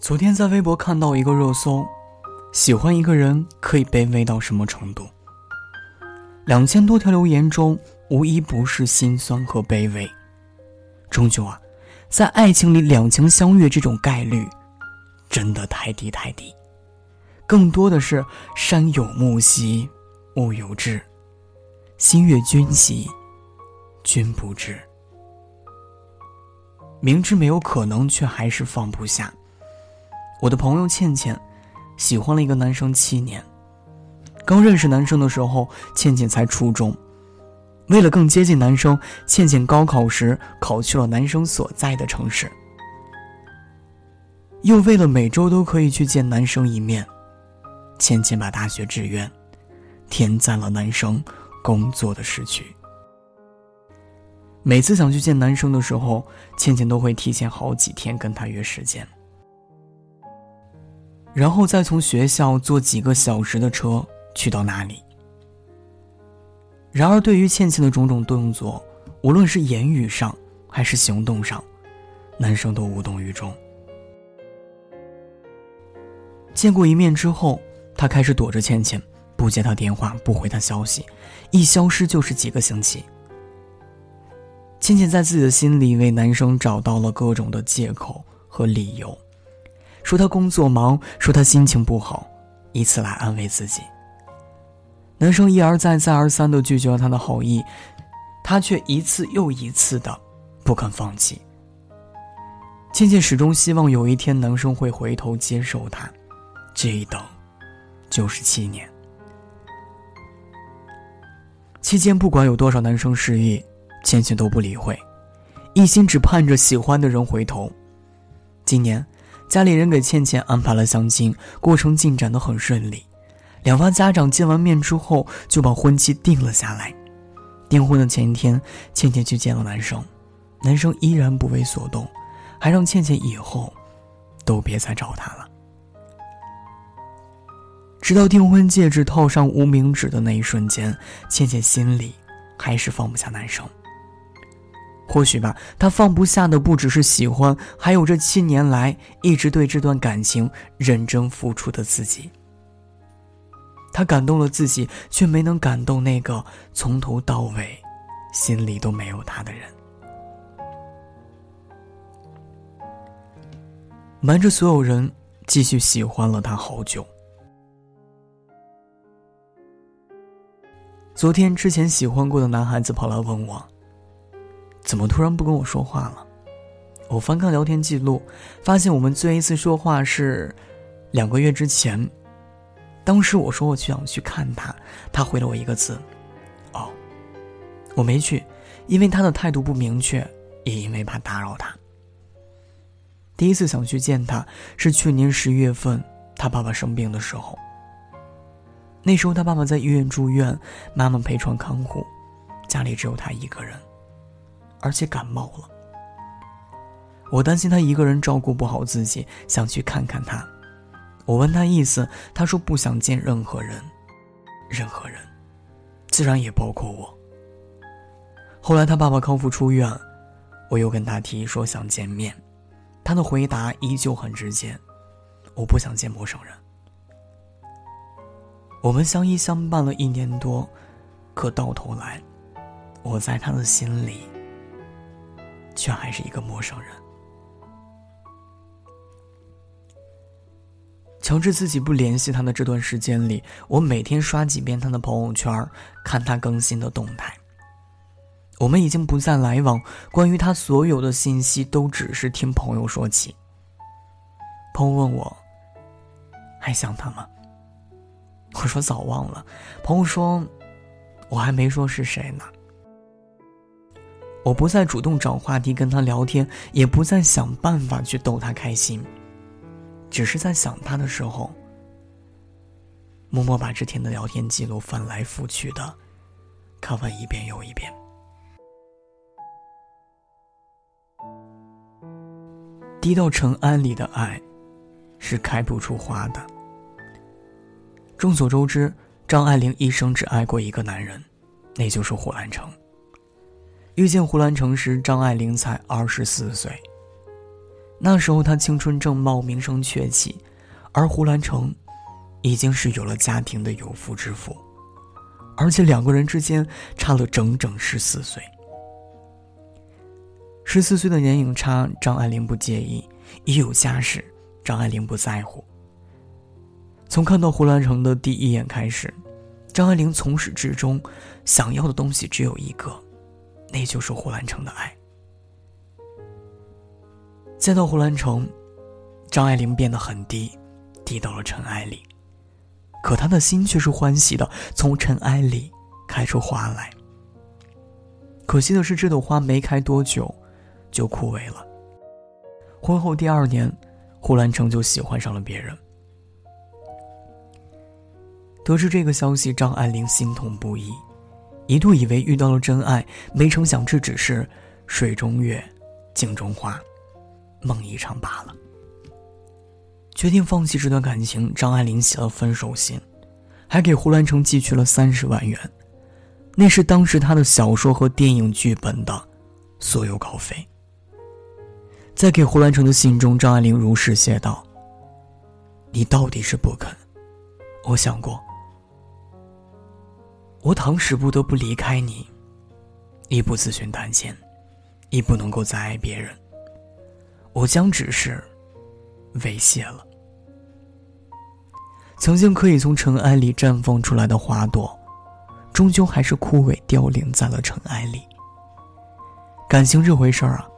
昨天在微博看到一个热搜，喜欢一个人可以卑微到什么程度？两千多条留言中，无一不是心酸和卑微。终究啊，在爱情里两情相悦这种概率，真的太低太低。更多的是山有木兮，木有枝，心悦君兮，君不知。明知没有可能，却还是放不下。我的朋友倩倩，喜欢了一个男生七年。刚认识男生的时候，倩倩才初中。为了更接近男生，倩倩高考时考去了男生所在的城市。又为了每周都可以去见男生一面，倩倩把大学志愿填在了男生工作的市区。每次想去见男生的时候，倩倩都会提前好几天跟他约时间。然后再从学校坐几个小时的车去到那里。然而，对于倩倩的种种动作，无论是言语上还是行动上，男生都无动于衷。见过一面之后，他开始躲着倩倩，不接她电话，不回她消息，一消失就是几个星期。倩倩在自己的心里为男生找到了各种的借口和理由。说他工作忙，说他心情不好，以此来安慰自己。男生一而再、再而三的拒绝了他的好意，他却一次又一次的不肯放弃。倩倩始终希望有一天男生会回头接受她，这一等就是七年。期间不管有多少男生示意，倩倩都不理会，一心只盼着喜欢的人回头。今年。家里人给倩倩安排了相亲，过程进展得很顺利。两方家长见完面之后，就把婚期定了下来。订婚的前一天，倩倩去见了男生，男生依然不为所动，还让倩倩以后都别再找他了。直到订婚戒指套上无名指的那一瞬间，倩倩心里还是放不下男生。或许吧，他放不下的不只是喜欢，还有这七年来一直对这段感情认真付出的自己。他感动了自己，却没能感动那个从头到尾心里都没有他的人。瞒着所有人，继续喜欢了他好久。昨天之前喜欢过的男孩子跑来问我。怎么突然不跟我说话了？我翻看聊天记录，发现我们最后一次说话是两个月之前。当时我说我想去看他，他回了我一个字：“哦。”我没去，因为他的态度不明确，也因为怕打扰他。第一次想去见他是去年十一月份，他爸爸生病的时候。那时候他爸爸在医院住院，妈妈陪床看护，家里只有他一个人。而且感冒了，我担心他一个人照顾不好自己，想去看看他。我问他意思，他说不想见任何人，任何人，自然也包括我。后来他爸爸康复出院，我又跟他提说想见面，他的回答依旧很直接：我不想见陌生人。我们相依相伴了一年多，可到头来，我在他的心里。却还是一个陌生人。强制自己不联系他的这段时间里，我每天刷几遍他的朋友圈，看他更新的动态。我们已经不再来往，关于他所有的信息都只是听朋友说起。朋友问我：“还想他吗？” 我说：“早忘了。”朋友说：“我还没说是谁呢。”我不再主动找话题跟他聊天，也不再想办法去逗他开心，只是在想他的时候，默默把之前的聊天记录翻来覆去的看完一遍又一遍。滴到尘埃里的爱，是开不出花的。众所周知，张爱玲一生只爱过一个男人，那就是胡兰成。遇见胡兰成时，张爱玲才二十四岁。那时候她青春正茂，名声鹊起，而胡兰成已经是有了家庭的有夫之妇，而且两个人之间差了整整十四岁。十四岁的年龄差，张爱玲不介意；一有家室，张爱玲不在乎。从看到胡兰成的第一眼开始，张爱玲从始至终想要的东西只有一个，那就是胡兰成的爱。见到胡兰成，张爱玲变得很低，低到了尘埃里。可她的心却是欢喜的，从尘埃里开出花来。可惜的是，这朵花没开多久，就枯萎了。婚后第二年，胡兰成就喜欢上了别人。得知这个消息，张爱玲心痛不已，一度以为遇到了真爱，没成想这只是水中月，镜中花，梦一场罢了。决定放弃这段感情，张爱玲写了分手信，还给胡兰成寄去了三十万元，那是当时他的小说和电影剧本的所有稿费。在给胡兰成的信中，张爱玲如实写道：“你到底是不肯，我想过。”我倘使不得不离开你，亦不自寻短见，亦不能够再爱别人。我将只是猥亵了。曾经可以从尘埃里绽放出来的花朵，终究还是枯萎凋零在了尘埃里。感情这回事儿啊，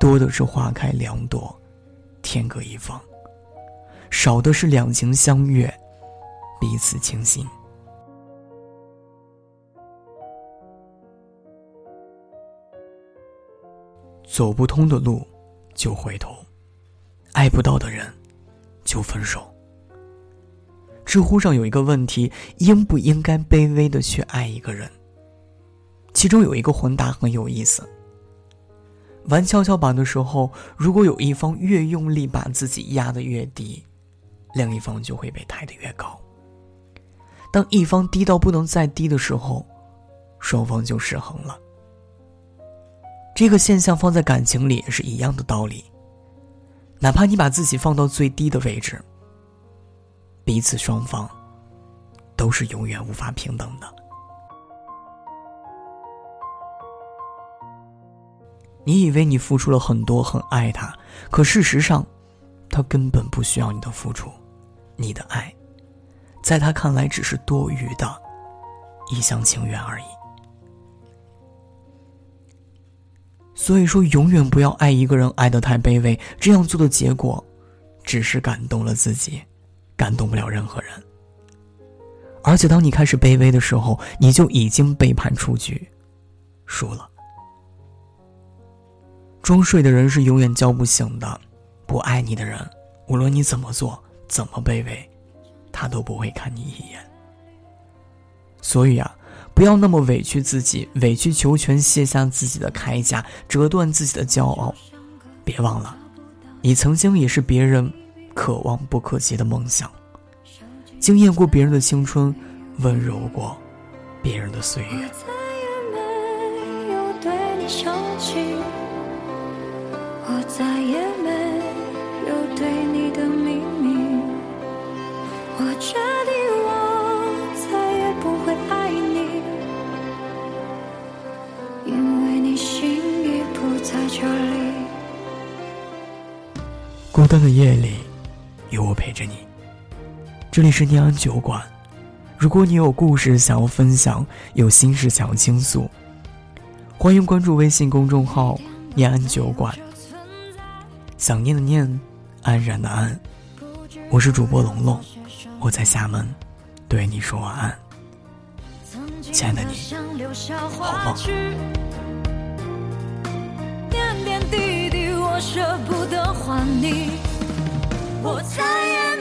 多的是花开两朵，天各一方；少的是两情相悦，彼此倾心。走不通的路，就回头；爱不到的人，就分手。知乎上有一个问题：应不应该卑微的去爱一个人？其中有一个回答很有意思。玩跷跷板的时候，如果有一方越用力把自己压得越低，另一方就会被抬得越高。当一方低到不能再低的时候，双方就失衡了。这个现象放在感情里也是一样的道理。哪怕你把自己放到最低的位置，彼此双方都是永远无法平等的。你以为你付出了很多，很爱他，可事实上，他根本不需要你的付出，你的爱，在他看来只是多余的，一厢情愿而已。所以说，永远不要爱一个人爱得太卑微，这样做的结果，只是感动了自己，感动不了任何人。而且，当你开始卑微的时候，你就已经背叛出局，输了。装睡的人是永远叫不醒的，不爱你的人，无论你怎么做，怎么卑微，他都不会看你一眼。所以啊。不要那么委屈自己，委曲求全，卸下自己的铠甲，折断自己的骄傲。别忘了，你曾经也是别人可望不可及的梦想，惊艳过别人的青春，温柔过别人的岁月。我再也没有对你的秘密，我孤单的夜里，有我陪着你。这里是念安酒馆。如果你有故事想要分享，有心事想要倾诉，欢迎关注微信公众号“念安酒馆”。想念的念，安然的安。我是主播龙龙，我在厦门，对你说晚安，亲爱的你，好梦。我舍不得还你，我再也